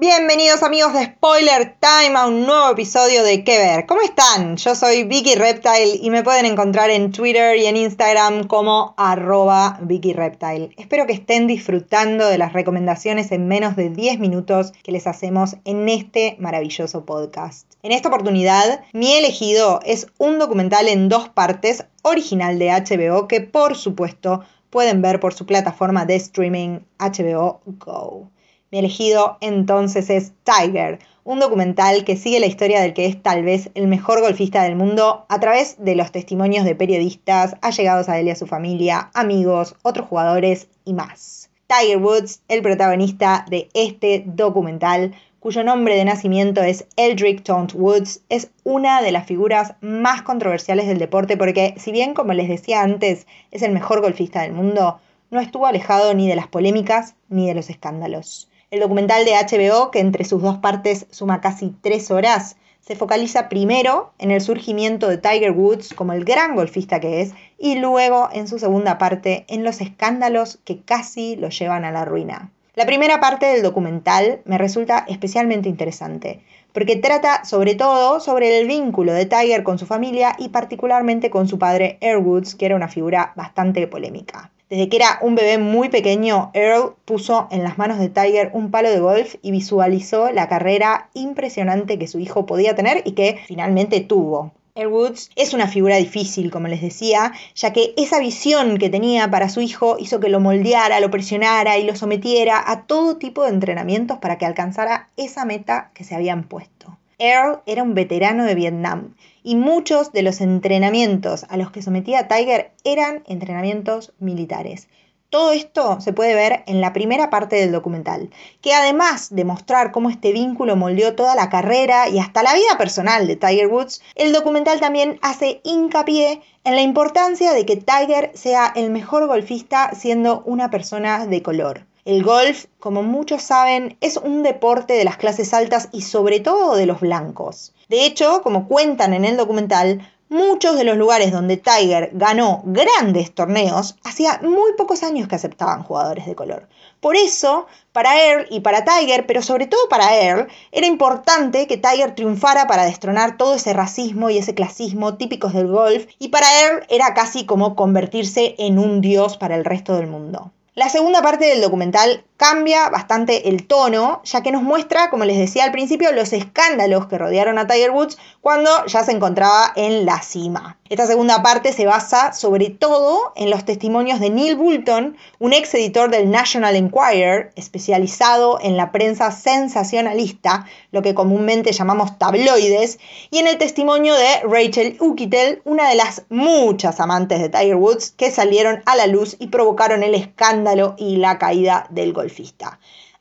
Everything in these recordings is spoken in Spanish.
Bienvenidos amigos de Spoiler Time a un nuevo episodio de ¿Qué ver? ¿Cómo están? Yo soy Vicky Reptile y me pueden encontrar en Twitter y en Instagram como arroba Vicky Reptile. Espero que estén disfrutando de las recomendaciones en menos de 10 minutos que les hacemos en este maravilloso podcast. En esta oportunidad, mi elegido es un documental en dos partes original de HBO que por supuesto pueden ver por su plataforma de streaming HBO Go. Mi elegido entonces es Tiger, un documental que sigue la historia del que es tal vez el mejor golfista del mundo a través de los testimonios de periodistas, allegados a él y a su familia, amigos, otros jugadores y más. Tiger Woods, el protagonista de este documental, cuyo nombre de nacimiento es Eldrick Taunt Woods, es una de las figuras más controversiales del deporte porque, si bien, como les decía antes, es el mejor golfista del mundo, no estuvo alejado ni de las polémicas ni de los escándalos. El documental de HBO, que entre sus dos partes suma casi tres horas, se focaliza primero en el surgimiento de Tiger Woods como el gran golfista que es y luego en su segunda parte en los escándalos que casi lo llevan a la ruina. La primera parte del documental me resulta especialmente interesante, porque trata sobre todo sobre el vínculo de Tiger con su familia y particularmente con su padre Air Woods, que era una figura bastante polémica. Desde que era un bebé muy pequeño, Earl puso en las manos de Tiger un palo de golf y visualizó la carrera impresionante que su hijo podía tener y que finalmente tuvo. Earl Woods es una figura difícil, como les decía, ya que esa visión que tenía para su hijo hizo que lo moldeara, lo presionara y lo sometiera a todo tipo de entrenamientos para que alcanzara esa meta que se habían puesto. Earl era un veterano de Vietnam y muchos de los entrenamientos a los que sometía Tiger eran entrenamientos militares. Todo esto se puede ver en la primera parte del documental, que además de mostrar cómo este vínculo moldeó toda la carrera y hasta la vida personal de Tiger Woods, el documental también hace hincapié en la importancia de que Tiger sea el mejor golfista siendo una persona de color. El golf, como muchos saben, es un deporte de las clases altas y sobre todo de los blancos. De hecho, como cuentan en el documental, muchos de los lugares donde Tiger ganó grandes torneos hacía muy pocos años que aceptaban jugadores de color. Por eso, para Earl y para Tiger, pero sobre todo para Earl, era importante que Tiger triunfara para destronar todo ese racismo y ese clasismo típicos del golf, y para Earl era casi como convertirse en un dios para el resto del mundo. La segunda parte del documental cambia bastante el tono, ya que nos muestra, como les decía al principio, los escándalos que rodearon a Tiger Woods cuando ya se encontraba en la cima. Esta segunda parte se basa sobre todo en los testimonios de Neil Boulton, un ex editor del National Enquirer, especializado en la prensa sensacionalista, lo que comúnmente llamamos tabloides, y en el testimonio de Rachel Ukitel, una de las muchas amantes de Tiger Woods que salieron a la luz y provocaron el escándalo y la caída del golf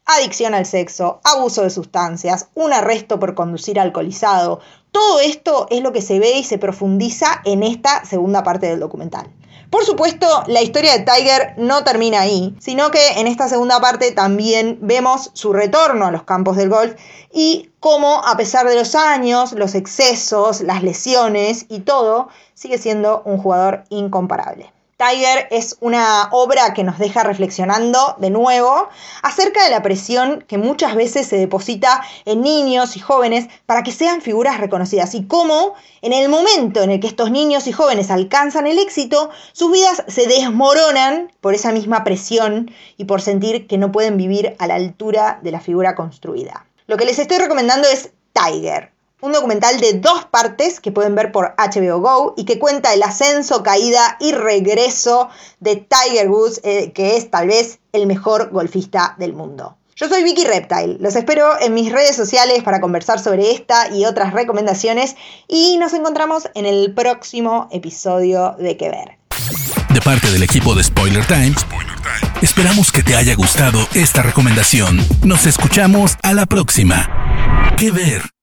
adicción al sexo, abuso de sustancias, un arresto por conducir alcoholizado. Todo esto es lo que se ve y se profundiza en esta segunda parte del documental. Por supuesto, la historia de Tiger no termina ahí, sino que en esta segunda parte también vemos su retorno a los campos del golf y cómo, a pesar de los años, los excesos, las lesiones y todo, sigue siendo un jugador incomparable. Tiger es una obra que nos deja reflexionando de nuevo acerca de la presión que muchas veces se deposita en niños y jóvenes para que sean figuras reconocidas y cómo en el momento en el que estos niños y jóvenes alcanzan el éxito, sus vidas se desmoronan por esa misma presión y por sentir que no pueden vivir a la altura de la figura construida. Lo que les estoy recomendando es Tiger, un documental de dos partes que pueden ver por HBO Go y que cuenta el ascenso, caída y regreso de Tiger Woods, eh, que es tal vez el mejor golfista del mundo. Yo soy Vicky Reptile, los espero en mis redes sociales para conversar sobre esta y otras recomendaciones y nos encontramos en el próximo episodio de Que Ver. De parte del equipo de Spoiler Times, esperamos que te haya gustado esta recomendación. Nos escuchamos a la próxima. Que Ver.